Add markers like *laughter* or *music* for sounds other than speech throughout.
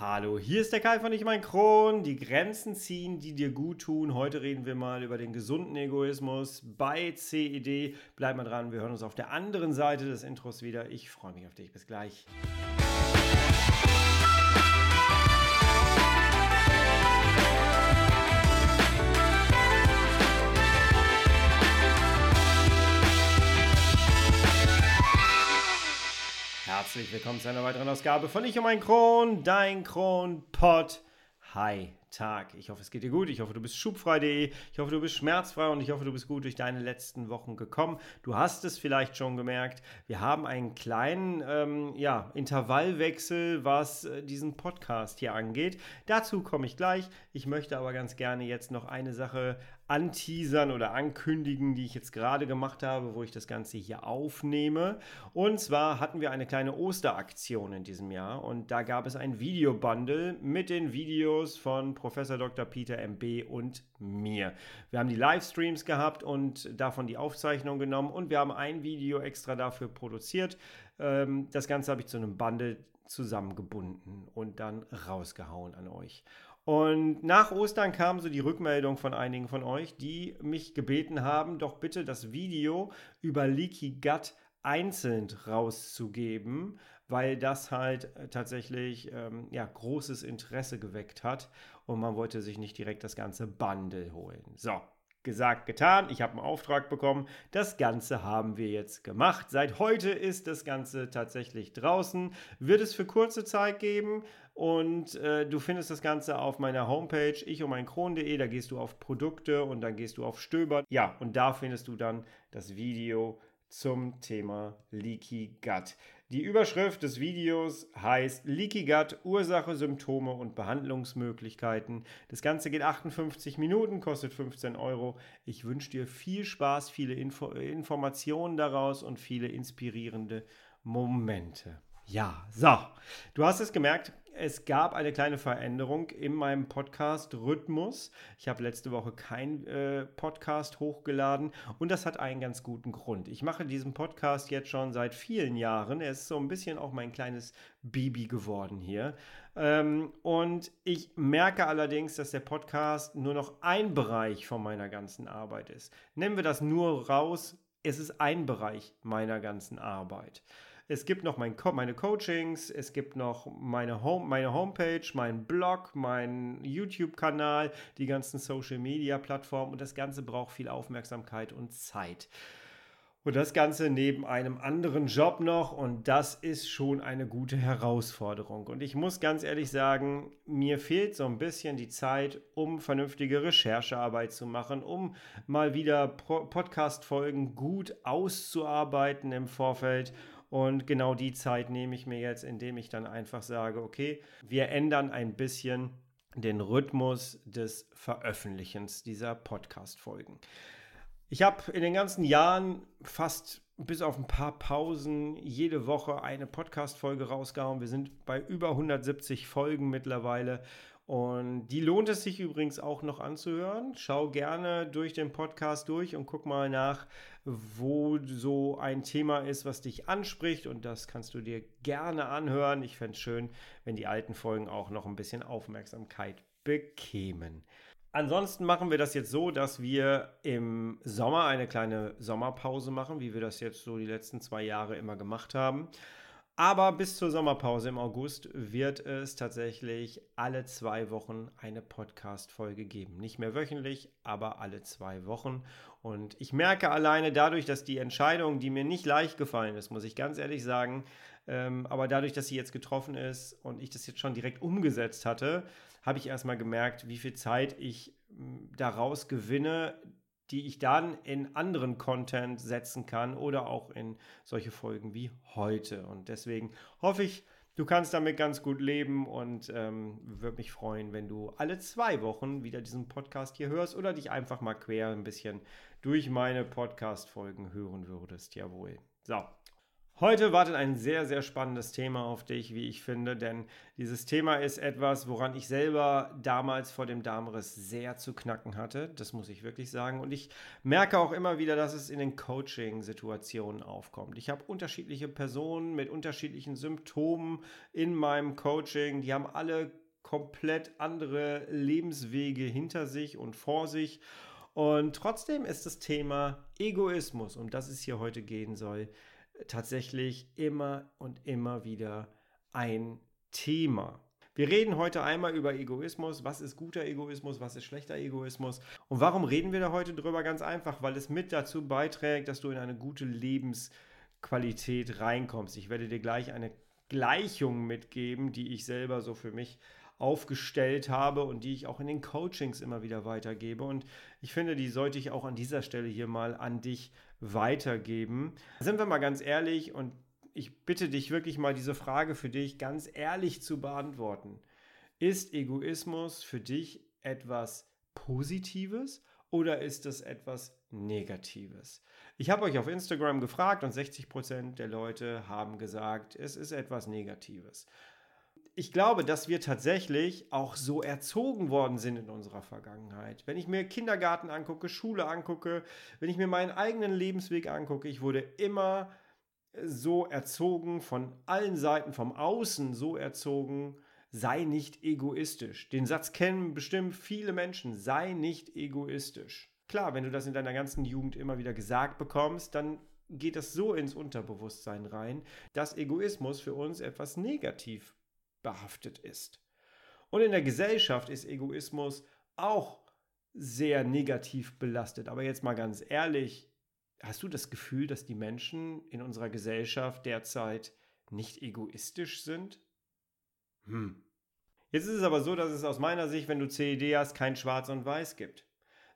Hallo, hier ist der Kai von Ich mein Kron. Die Grenzen ziehen, die dir gut tun. Heute reden wir mal über den gesunden Egoismus bei CED. Bleib mal dran, wir hören uns auf der anderen Seite des Intros wieder. Ich freue mich auf dich. Bis gleich. Herzlich willkommen zu einer weiteren Ausgabe von Ich um ein Kron, dein Kronpott. Hi, Tag. Ich hoffe, es geht dir gut. Ich hoffe, du bist schubfrei.de. Ich hoffe, du bist schmerzfrei und ich hoffe, du bist gut durch deine letzten Wochen gekommen. Du hast es vielleicht schon gemerkt. Wir haben einen kleinen ähm, ja, Intervallwechsel, was äh, diesen Podcast hier angeht. Dazu komme ich gleich. Ich möchte aber ganz gerne jetzt noch eine Sache anteasern oder ankündigen, die ich jetzt gerade gemacht habe, wo ich das Ganze hier aufnehme. Und zwar hatten wir eine kleine Osteraktion in diesem Jahr und da gab es ein Videobundle mit den Videos von Professor Dr. Peter MB und mir. Wir haben die Livestreams gehabt und davon die Aufzeichnung genommen und wir haben ein Video extra dafür produziert. Ähm, das Ganze habe ich zu einem Bundle zusammengebunden und dann rausgehauen an euch. Und nach Ostern kam so die Rückmeldung von einigen von euch, die mich gebeten haben, doch bitte das Video über Leaky Gut einzeln rauszugeben, weil das halt äh, tatsächlich ähm, ja, großes Interesse geweckt hat und man wollte sich nicht direkt das ganze Bundle holen. So, gesagt, getan. Ich habe einen Auftrag bekommen. Das Ganze haben wir jetzt gemacht. Seit heute ist das Ganze tatsächlich draußen. Wird es für kurze Zeit geben. Und äh, du findest das Ganze auf meiner Homepage, ich um ein Kron.de. Da gehst du auf Produkte und dann gehst du auf Stöbern. Ja, und da findest du dann das Video zum Thema Leaky Gut. Die Überschrift des Videos heißt Leaky Gut, Ursache, Symptome und Behandlungsmöglichkeiten. Das Ganze geht 58 Minuten, kostet 15 Euro. Ich wünsche dir viel Spaß, viele Info Informationen daraus und viele inspirierende Momente. Ja, so. Du hast es gemerkt, es gab eine kleine Veränderung in meinem Podcast-Rhythmus. Ich habe letzte Woche keinen äh, Podcast hochgeladen und das hat einen ganz guten Grund. Ich mache diesen Podcast jetzt schon seit vielen Jahren. Er ist so ein bisschen auch mein kleines Baby geworden hier. Ähm, und ich merke allerdings, dass der Podcast nur noch ein Bereich von meiner ganzen Arbeit ist. Nennen wir das nur raus. Es ist ein Bereich meiner ganzen Arbeit. Es gibt noch mein Co meine Coachings, es gibt noch meine, Home meine Homepage, meinen Blog, meinen YouTube-Kanal, die ganzen Social-Media-Plattformen und das Ganze braucht viel Aufmerksamkeit und Zeit. Und das Ganze neben einem anderen Job noch und das ist schon eine gute Herausforderung. Und ich muss ganz ehrlich sagen, mir fehlt so ein bisschen die Zeit, um vernünftige Recherchearbeit zu machen, um mal wieder Podcast-Folgen gut auszuarbeiten im Vorfeld und genau die Zeit nehme ich mir jetzt, indem ich dann einfach sage, okay, wir ändern ein bisschen den Rhythmus des Veröffentlichens dieser Podcast-Folgen. Ich habe in den ganzen Jahren fast bis auf ein paar Pausen jede Woche eine Podcast-Folge rausgehauen. Wir sind bei über 170 Folgen mittlerweile und die lohnt es sich übrigens auch noch anzuhören. Schau gerne durch den Podcast durch und guck mal nach, wo so ein Thema ist, was dich anspricht. Und das kannst du dir gerne anhören. Ich fände es schön, wenn die alten Folgen auch noch ein bisschen Aufmerksamkeit bekämen. Ansonsten machen wir das jetzt so, dass wir im Sommer eine kleine Sommerpause machen, wie wir das jetzt so die letzten zwei Jahre immer gemacht haben. Aber bis zur Sommerpause im August wird es tatsächlich alle zwei Wochen eine Podcast-Folge geben. Nicht mehr wöchentlich, aber alle zwei Wochen. Und ich merke alleine dadurch, dass die Entscheidung, die mir nicht leicht gefallen ist, muss ich ganz ehrlich sagen, ähm, aber dadurch, dass sie jetzt getroffen ist und ich das jetzt schon direkt umgesetzt hatte, habe ich erstmal gemerkt, wie viel Zeit ich daraus gewinne, die ich dann in anderen Content setzen kann oder auch in solche Folgen wie heute. Und deswegen hoffe ich, du kannst damit ganz gut leben und ähm, würde mich freuen, wenn du alle zwei Wochen wieder diesen Podcast hier hörst oder dich einfach mal quer ein bisschen durch meine Podcast-Folgen hören würdest. Jawohl. So. Heute wartet ein sehr, sehr spannendes Thema auf dich, wie ich finde, denn dieses Thema ist etwas, woran ich selber damals vor dem Darmriss sehr zu knacken hatte. Das muss ich wirklich sagen. Und ich merke auch immer wieder, dass es in den Coaching-Situationen aufkommt. Ich habe unterschiedliche Personen mit unterschiedlichen Symptomen in meinem Coaching. Die haben alle komplett andere Lebenswege hinter sich und vor sich. Und trotzdem ist das Thema Egoismus, um das es hier heute gehen soll, tatsächlich immer und immer wieder ein Thema. Wir reden heute einmal über Egoismus. Was ist guter Egoismus? Was ist schlechter Egoismus? Und warum reden wir da heute drüber? Ganz einfach, weil es mit dazu beiträgt, dass du in eine gute Lebensqualität reinkommst. Ich werde dir gleich eine Gleichung mitgeben, die ich selber so für mich aufgestellt habe und die ich auch in den Coachings immer wieder weitergebe. Und ich finde, die sollte ich auch an dieser Stelle hier mal an dich weitergeben. Sind wir mal ganz ehrlich und ich bitte dich wirklich mal diese Frage für dich ganz ehrlich zu beantworten. Ist Egoismus für dich etwas Positives oder ist es etwas Negatives? Ich habe euch auf Instagram gefragt und 60% der Leute haben gesagt, es ist etwas Negatives ich glaube, dass wir tatsächlich auch so erzogen worden sind in unserer Vergangenheit. Wenn ich mir Kindergarten angucke, Schule angucke, wenn ich mir meinen eigenen Lebensweg angucke, ich wurde immer so erzogen, von allen Seiten, vom Außen so erzogen, sei nicht egoistisch. Den Satz kennen bestimmt viele Menschen, sei nicht egoistisch. Klar, wenn du das in deiner ganzen Jugend immer wieder gesagt bekommst, dann geht das so ins Unterbewusstsein rein, dass Egoismus für uns etwas negativ behaftet ist. Und in der Gesellschaft ist Egoismus auch sehr negativ belastet. Aber jetzt mal ganz ehrlich, hast du das Gefühl, dass die Menschen in unserer Gesellschaft derzeit nicht egoistisch sind? Hm. Jetzt ist es aber so, dass es aus meiner Sicht, wenn du CED hast, kein Schwarz und Weiß gibt,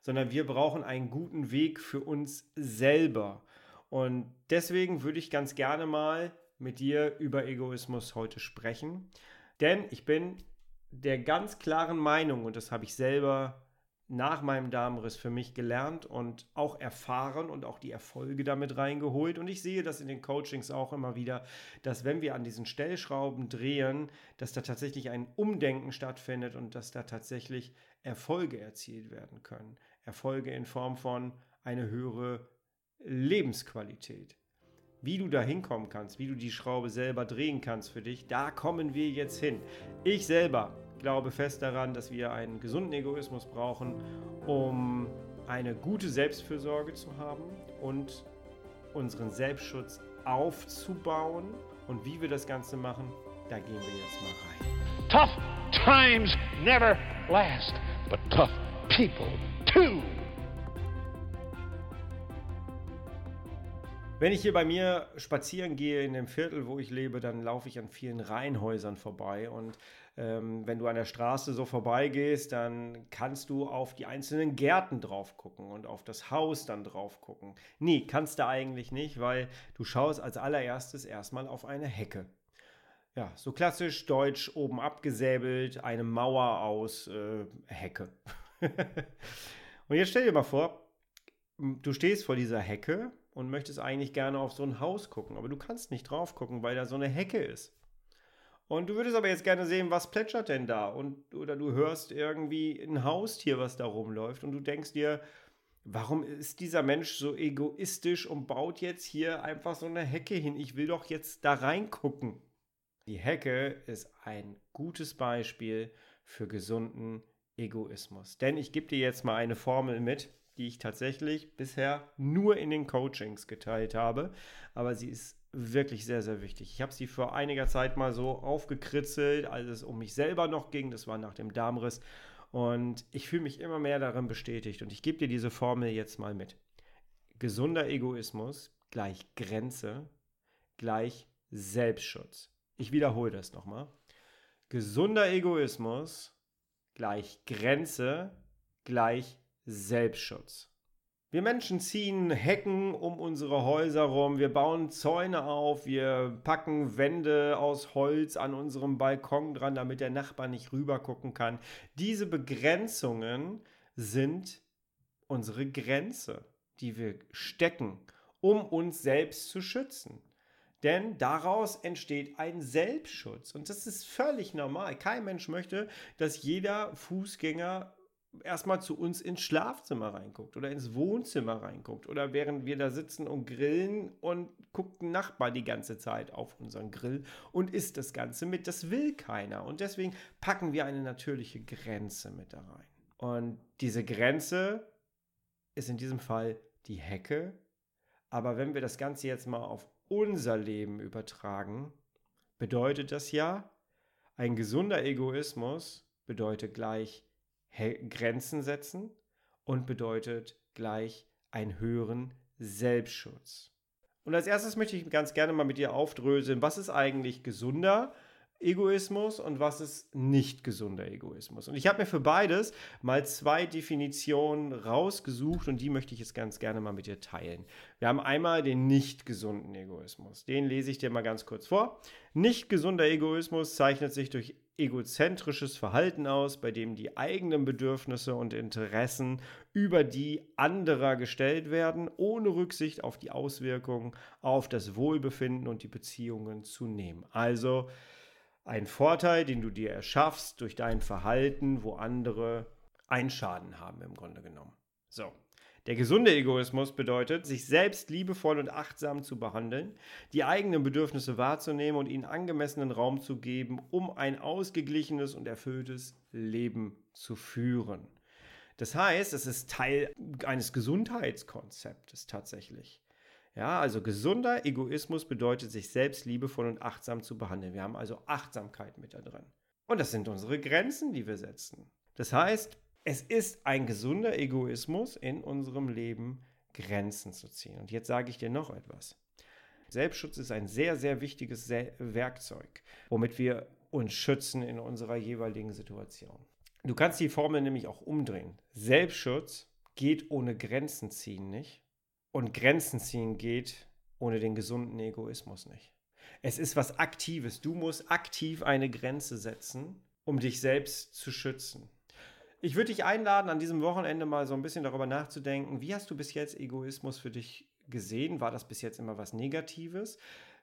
sondern wir brauchen einen guten Weg für uns selber. Und deswegen würde ich ganz gerne mal mit dir über Egoismus heute sprechen. Denn ich bin der ganz klaren Meinung, und das habe ich selber nach meinem Darmriss für mich gelernt und auch erfahren und auch die Erfolge damit reingeholt. Und ich sehe das in den Coachings auch immer wieder, dass wenn wir an diesen Stellschrauben drehen, dass da tatsächlich ein Umdenken stattfindet und dass da tatsächlich Erfolge erzielt werden können. Erfolge in Form von eine höhere Lebensqualität. Wie du da hinkommen kannst, wie du die Schraube selber drehen kannst für dich, da kommen wir jetzt hin. Ich selber glaube fest daran, dass wir einen gesunden Egoismus brauchen, um eine gute Selbstfürsorge zu haben und unseren Selbstschutz aufzubauen. Und wie wir das Ganze machen, da gehen wir jetzt mal rein. Tough times never last, but tough people too. Wenn ich hier bei mir spazieren gehe in dem Viertel, wo ich lebe, dann laufe ich an vielen Reihenhäusern vorbei. Und ähm, wenn du an der Straße so vorbeigehst, dann kannst du auf die einzelnen Gärten drauf gucken und auf das Haus dann drauf gucken. Nee, kannst du eigentlich nicht, weil du schaust als allererstes erstmal auf eine Hecke. Ja, so klassisch deutsch oben abgesäbelt, eine Mauer aus äh, Hecke. *laughs* und jetzt stell dir mal vor, du stehst vor dieser Hecke und möchtest eigentlich gerne auf so ein Haus gucken, aber du kannst nicht drauf gucken, weil da so eine Hecke ist. Und du würdest aber jetzt gerne sehen, was plätschert denn da? Und, oder du hörst irgendwie ein Haustier, was da rumläuft und du denkst dir, warum ist dieser Mensch so egoistisch und baut jetzt hier einfach so eine Hecke hin? Ich will doch jetzt da reingucken. Die Hecke ist ein gutes Beispiel für gesunden Egoismus. Denn ich gebe dir jetzt mal eine Formel mit, die ich tatsächlich bisher nur in den Coachings geteilt habe. Aber sie ist wirklich sehr, sehr wichtig. Ich habe sie vor einiger Zeit mal so aufgekritzelt, als es um mich selber noch ging. Das war nach dem Darmriss. Und ich fühle mich immer mehr darin bestätigt. Und ich gebe dir diese Formel jetzt mal mit. Gesunder Egoismus gleich Grenze gleich Selbstschutz. Ich wiederhole das nochmal. Gesunder Egoismus gleich Grenze gleich Selbstschutz. Wir Menschen ziehen Hecken um unsere Häuser rum, wir bauen Zäune auf, wir packen Wände aus Holz an unserem Balkon dran, damit der Nachbar nicht rüber gucken kann. Diese Begrenzungen sind unsere Grenze, die wir stecken, um uns selbst zu schützen. Denn daraus entsteht ein Selbstschutz. Und das ist völlig normal. Kein Mensch möchte, dass jeder Fußgänger erstmal zu uns ins Schlafzimmer reinguckt oder ins Wohnzimmer reinguckt oder während wir da sitzen und grillen und guckt ein Nachbar die ganze Zeit auf unseren Grill und isst das Ganze mit. Das will keiner und deswegen packen wir eine natürliche Grenze mit da rein. Und diese Grenze ist in diesem Fall die Hecke. Aber wenn wir das Ganze jetzt mal auf unser Leben übertragen, bedeutet das ja, ein gesunder Egoismus bedeutet gleich Grenzen setzen und bedeutet gleich einen höheren Selbstschutz. Und als erstes möchte ich ganz gerne mal mit dir aufdröseln, was ist eigentlich gesunder Egoismus und was ist nicht gesunder Egoismus. Und ich habe mir für beides mal zwei Definitionen rausgesucht und die möchte ich jetzt ganz gerne mal mit dir teilen. Wir haben einmal den nicht gesunden Egoismus. Den lese ich dir mal ganz kurz vor. Nicht gesunder Egoismus zeichnet sich durch egozentrisches Verhalten aus, bei dem die eigenen Bedürfnisse und Interessen über die anderer gestellt werden, ohne Rücksicht auf die Auswirkungen auf das Wohlbefinden und die Beziehungen zu nehmen. Also ein Vorteil, den du dir erschaffst durch dein Verhalten, wo andere einen Schaden haben im Grunde genommen. So. Der gesunde Egoismus bedeutet, sich selbst liebevoll und achtsam zu behandeln, die eigenen Bedürfnisse wahrzunehmen und ihnen angemessenen Raum zu geben, um ein ausgeglichenes und erfülltes Leben zu führen. Das heißt, es ist Teil eines Gesundheitskonzeptes tatsächlich. Ja, also gesunder Egoismus bedeutet, sich selbst liebevoll und achtsam zu behandeln. Wir haben also Achtsamkeit mit da drin. Und das sind unsere Grenzen, die wir setzen. Das heißt, es ist ein gesunder Egoismus in unserem Leben, Grenzen zu ziehen. Und jetzt sage ich dir noch etwas. Selbstschutz ist ein sehr, sehr wichtiges Werkzeug, womit wir uns schützen in unserer jeweiligen Situation. Du kannst die Formel nämlich auch umdrehen. Selbstschutz geht ohne Grenzen ziehen nicht. Und Grenzen ziehen geht ohne den gesunden Egoismus nicht. Es ist was Aktives. Du musst aktiv eine Grenze setzen, um dich selbst zu schützen. Ich würde dich einladen, an diesem Wochenende mal so ein bisschen darüber nachzudenken, wie hast du bis jetzt Egoismus für dich gesehen? War das bis jetzt immer was Negatives?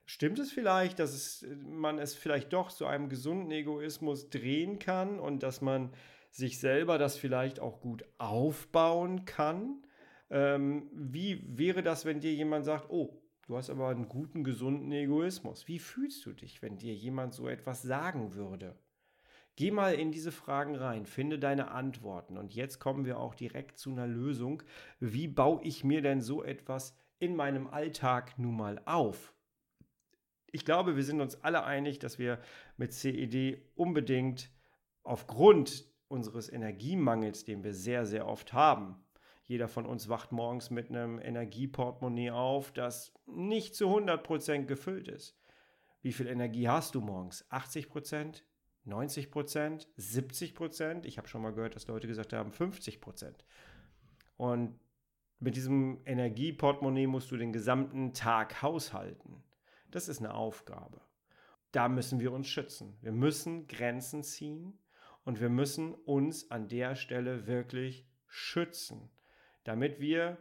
Stimmt es vielleicht, dass es, man es vielleicht doch zu einem gesunden Egoismus drehen kann und dass man sich selber das vielleicht auch gut aufbauen kann? Ähm, wie wäre das, wenn dir jemand sagt, oh, du hast aber einen guten, gesunden Egoismus? Wie fühlst du dich, wenn dir jemand so etwas sagen würde? Geh mal in diese Fragen rein, finde deine Antworten und jetzt kommen wir auch direkt zu einer Lösung. Wie baue ich mir denn so etwas in meinem Alltag nun mal auf? Ich glaube, wir sind uns alle einig, dass wir mit CED unbedingt aufgrund unseres Energiemangels, den wir sehr, sehr oft haben, jeder von uns wacht morgens mit einem Energieportemonnaie auf, das nicht zu 100% gefüllt ist. Wie viel Energie hast du morgens? 80%? 90%? 70%? Ich habe schon mal gehört, dass Leute gesagt haben 50%. Und mit diesem Energieportemonnaie musst du den gesamten Tag haushalten. Das ist eine Aufgabe. Da müssen wir uns schützen. Wir müssen Grenzen ziehen und wir müssen uns an der Stelle wirklich schützen damit wir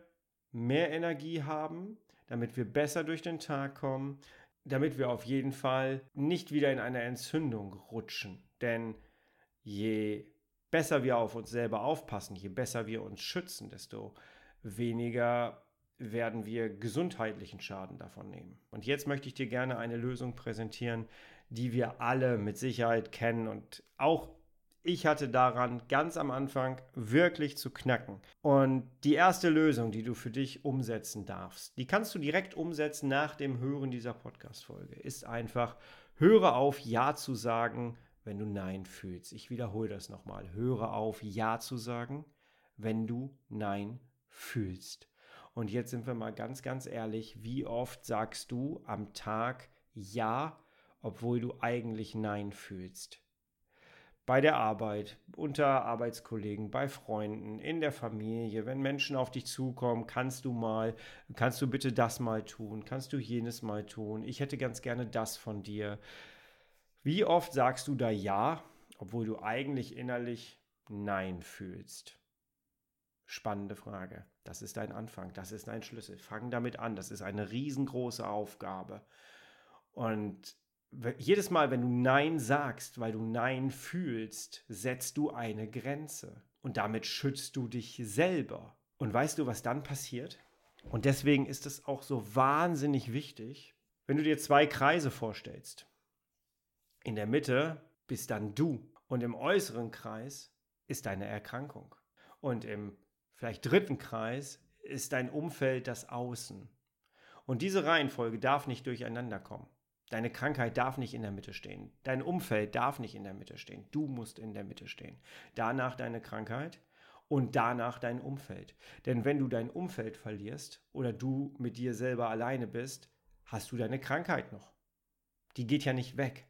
mehr Energie haben, damit wir besser durch den Tag kommen, damit wir auf jeden Fall nicht wieder in eine Entzündung rutschen. Denn je besser wir auf uns selber aufpassen, je besser wir uns schützen, desto weniger werden wir gesundheitlichen Schaden davon nehmen. Und jetzt möchte ich dir gerne eine Lösung präsentieren, die wir alle mit Sicherheit kennen und auch ich hatte daran ganz am Anfang wirklich zu knacken. Und die erste Lösung, die du für dich umsetzen darfst, die kannst du direkt umsetzen nach dem Hören dieser Podcast-Folge, ist einfach, höre auf, Ja zu sagen, wenn du Nein fühlst. Ich wiederhole das nochmal. Höre auf, Ja zu sagen, wenn du Nein fühlst. Und jetzt sind wir mal ganz, ganz ehrlich, wie oft sagst du am Tag Ja, obwohl du eigentlich Nein fühlst? Bei der Arbeit, unter Arbeitskollegen, bei Freunden, in der Familie, wenn Menschen auf dich zukommen, kannst du mal, kannst du bitte das mal tun, kannst du jenes mal tun, ich hätte ganz gerne das von dir. Wie oft sagst du da ja, obwohl du eigentlich innerlich Nein fühlst? Spannende Frage. Das ist dein Anfang, das ist dein Schlüssel. Fang damit an, das ist eine riesengroße Aufgabe. Und jedes Mal, wenn du Nein sagst, weil du Nein fühlst, setzt du eine Grenze. Und damit schützt du dich selber. Und weißt du, was dann passiert? Und deswegen ist es auch so wahnsinnig wichtig, wenn du dir zwei Kreise vorstellst. In der Mitte bist dann du und im äußeren Kreis ist deine Erkrankung. Und im vielleicht dritten Kreis ist dein Umfeld das Außen. Und diese Reihenfolge darf nicht durcheinander kommen. Deine Krankheit darf nicht in der Mitte stehen. Dein Umfeld darf nicht in der Mitte stehen. Du musst in der Mitte stehen. Danach deine Krankheit und danach dein Umfeld. Denn wenn du dein Umfeld verlierst oder du mit dir selber alleine bist, hast du deine Krankheit noch. Die geht ja nicht weg.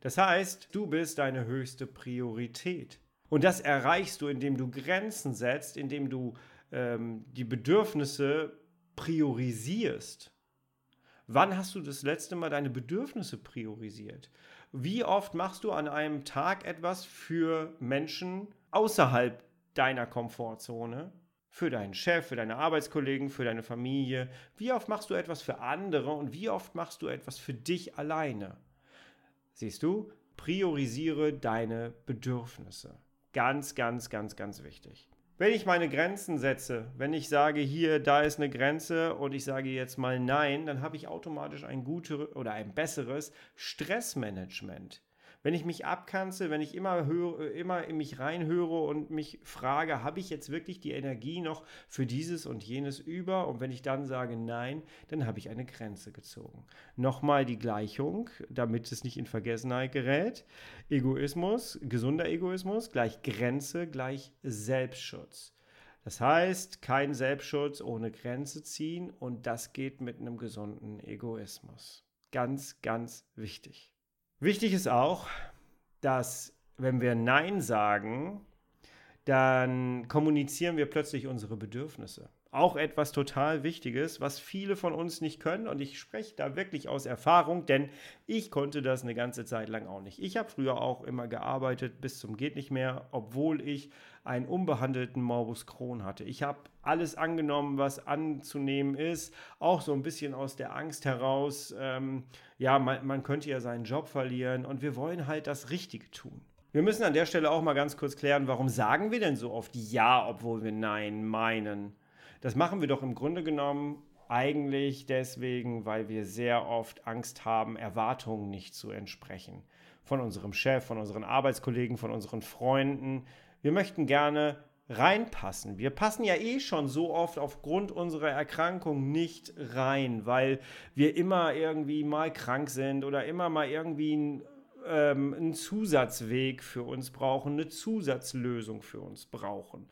Das heißt, du bist deine höchste Priorität. Und das erreichst du, indem du Grenzen setzt, indem du ähm, die Bedürfnisse priorisierst. Wann hast du das letzte Mal deine Bedürfnisse priorisiert? Wie oft machst du an einem Tag etwas für Menschen außerhalb deiner Komfortzone? Für deinen Chef, für deine Arbeitskollegen, für deine Familie? Wie oft machst du etwas für andere und wie oft machst du etwas für dich alleine? Siehst du, priorisiere deine Bedürfnisse. Ganz, ganz, ganz, ganz wichtig. Wenn ich meine Grenzen setze, wenn ich sage, hier, da ist eine Grenze und ich sage jetzt mal nein, dann habe ich automatisch ein gutes oder ein besseres Stressmanagement. Wenn ich mich abkanze, wenn ich immer, höre, immer in mich reinhöre und mich frage, habe ich jetzt wirklich die Energie noch für dieses und jenes über? Und wenn ich dann sage nein, dann habe ich eine Grenze gezogen. Nochmal die Gleichung, damit es nicht in Vergessenheit gerät. Egoismus, gesunder Egoismus gleich Grenze gleich Selbstschutz. Das heißt, kein Selbstschutz ohne Grenze ziehen und das geht mit einem gesunden Egoismus. Ganz, ganz wichtig. Wichtig ist auch, dass wenn wir Nein sagen, dann kommunizieren wir plötzlich unsere Bedürfnisse. Auch etwas total Wichtiges, was viele von uns nicht können. Und ich spreche da wirklich aus Erfahrung, denn ich konnte das eine ganze Zeit lang auch nicht. Ich habe früher auch immer gearbeitet bis zum geht nicht mehr, obwohl ich einen unbehandelten Morbus Crohn hatte. Ich habe alles angenommen, was anzunehmen ist, auch so ein bisschen aus der Angst heraus, ähm, ja, man, man könnte ja seinen Job verlieren und wir wollen halt das Richtige tun. Wir müssen an der Stelle auch mal ganz kurz klären, warum sagen wir denn so oft Ja, obwohl wir Nein meinen? Das machen wir doch im Grunde genommen eigentlich deswegen, weil wir sehr oft Angst haben, Erwartungen nicht zu entsprechen. Von unserem Chef, von unseren Arbeitskollegen, von unseren Freunden wir möchten gerne reinpassen. Wir passen ja eh schon so oft aufgrund unserer Erkrankung nicht rein, weil wir immer irgendwie mal krank sind oder immer mal irgendwie ein ähm, einen Zusatzweg für uns brauchen, eine Zusatzlösung für uns brauchen.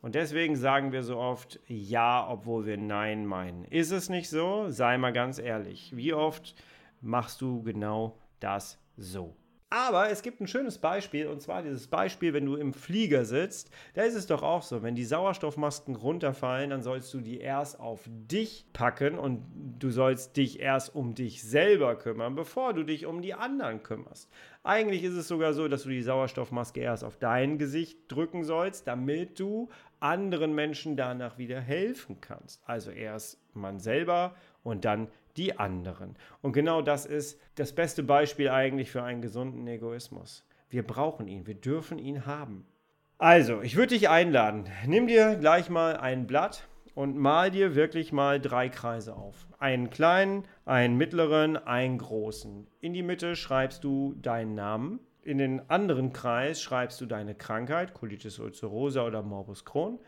Und deswegen sagen wir so oft Ja, obwohl wir Nein meinen. Ist es nicht so? Sei mal ganz ehrlich. Wie oft machst du genau das so? Aber es gibt ein schönes Beispiel, und zwar dieses Beispiel, wenn du im Flieger sitzt, da ist es doch auch so, wenn die Sauerstoffmasken runterfallen, dann sollst du die erst auf dich packen und du sollst dich erst um dich selber kümmern, bevor du dich um die anderen kümmerst. Eigentlich ist es sogar so, dass du die Sauerstoffmaske erst auf dein Gesicht drücken sollst, damit du anderen Menschen danach wieder helfen kannst. Also erst man selber und dann die anderen. Und genau das ist das beste Beispiel eigentlich für einen gesunden Egoismus. Wir brauchen ihn, wir dürfen ihn haben. Also, ich würde dich einladen, nimm dir gleich mal ein Blatt und mal dir wirklich mal drei Kreise auf. Einen kleinen, einen mittleren, einen großen. In die Mitte schreibst du deinen Namen. In den anderen Kreis schreibst du deine Krankheit, Colitis ulcerosa oder Morbus Crohn.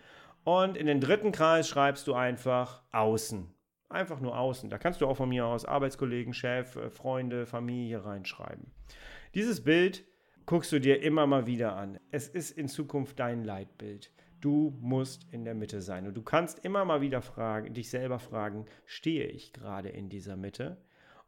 Und in den dritten Kreis schreibst du einfach außen. Einfach nur außen. Da kannst du auch von mir aus Arbeitskollegen, Chef, äh, Freunde, Familie reinschreiben. Dieses Bild guckst du dir immer mal wieder an. Es ist in Zukunft dein Leitbild. Du musst in der Mitte sein. Und du kannst immer mal wieder fragen, dich selber fragen, stehe ich gerade in dieser Mitte?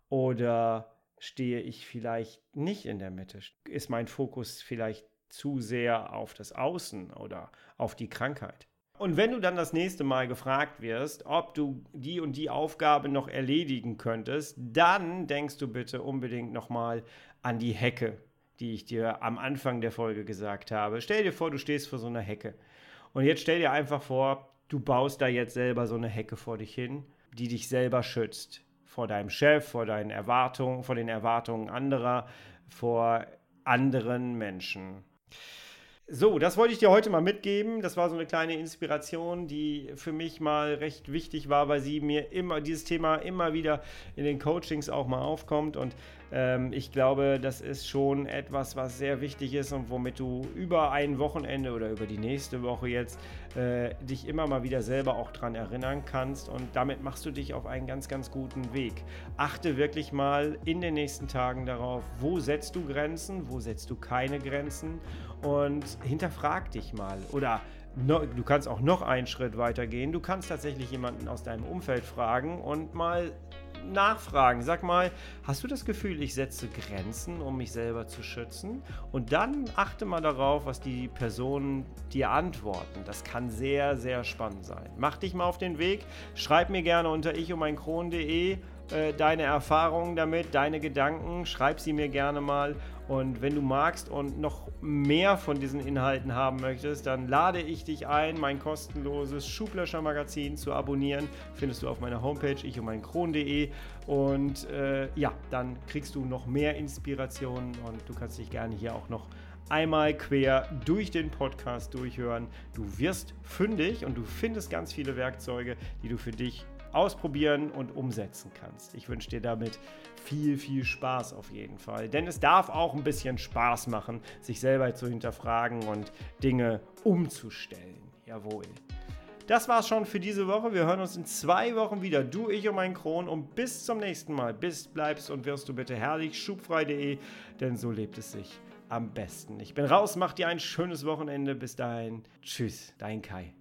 Oder stehe ich vielleicht nicht in der Mitte? Ist mein Fokus vielleicht zu sehr auf das Außen oder auf die Krankheit? Und wenn du dann das nächste Mal gefragt wirst, ob du die und die Aufgabe noch erledigen könntest, dann denkst du bitte unbedingt nochmal an die Hecke, die ich dir am Anfang der Folge gesagt habe. Stell dir vor, du stehst vor so einer Hecke. Und jetzt stell dir einfach vor, du baust da jetzt selber so eine Hecke vor dich hin, die dich selber schützt vor deinem Chef, vor deinen Erwartungen, vor den Erwartungen anderer, vor anderen Menschen. So, das wollte ich dir heute mal mitgeben. Das war so eine kleine Inspiration, die für mich mal recht wichtig war, weil sie mir immer dieses Thema immer wieder in den Coachings auch mal aufkommt und ähm, ich glaube, das ist schon etwas, was sehr wichtig ist und womit du über ein Wochenende oder über die nächste Woche jetzt äh, dich immer mal wieder selber auch dran erinnern kannst. Und damit machst du dich auf einen ganz, ganz guten Weg. Achte wirklich mal in den nächsten Tagen darauf, wo setzt du Grenzen, wo setzt du keine Grenzen und hinterfrag dich mal. Oder No, du kannst auch noch einen Schritt weiter gehen. Du kannst tatsächlich jemanden aus deinem Umfeld fragen und mal nachfragen. Sag mal, hast du das Gefühl, ich setze Grenzen, um mich selber zu schützen? Und dann achte mal darauf, was die Personen dir antworten. Das kann sehr, sehr spannend sein. Mach dich mal auf den Weg. Schreib mir gerne unter ich um äh, deine Erfahrungen damit, deine Gedanken. Schreib sie mir gerne mal. Und wenn du magst und noch mehr von diesen Inhalten haben möchtest, dann lade ich dich ein, mein kostenloses Schublöscher-Magazin zu abonnieren. Findest du auf meiner Homepage ich um mein Kron.de. Und äh, ja, dann kriegst du noch mehr Inspirationen und du kannst dich gerne hier auch noch einmal quer durch den Podcast durchhören. Du wirst fündig und du findest ganz viele Werkzeuge, die du für dich ausprobieren und umsetzen kannst. Ich wünsche dir damit viel, viel Spaß auf jeden Fall. Denn es darf auch ein bisschen Spaß machen, sich selber zu hinterfragen und Dinge umzustellen. Jawohl. Das war's schon für diese Woche. Wir hören uns in zwei Wochen wieder. Du, ich und mein Kron. Und bis zum nächsten Mal. Bist, bleibst und wirst du bitte herrlich. Schubfrei.de, denn so lebt es sich am besten. Ich bin raus, mach dir ein schönes Wochenende. Bis dahin. Tschüss, dein Kai.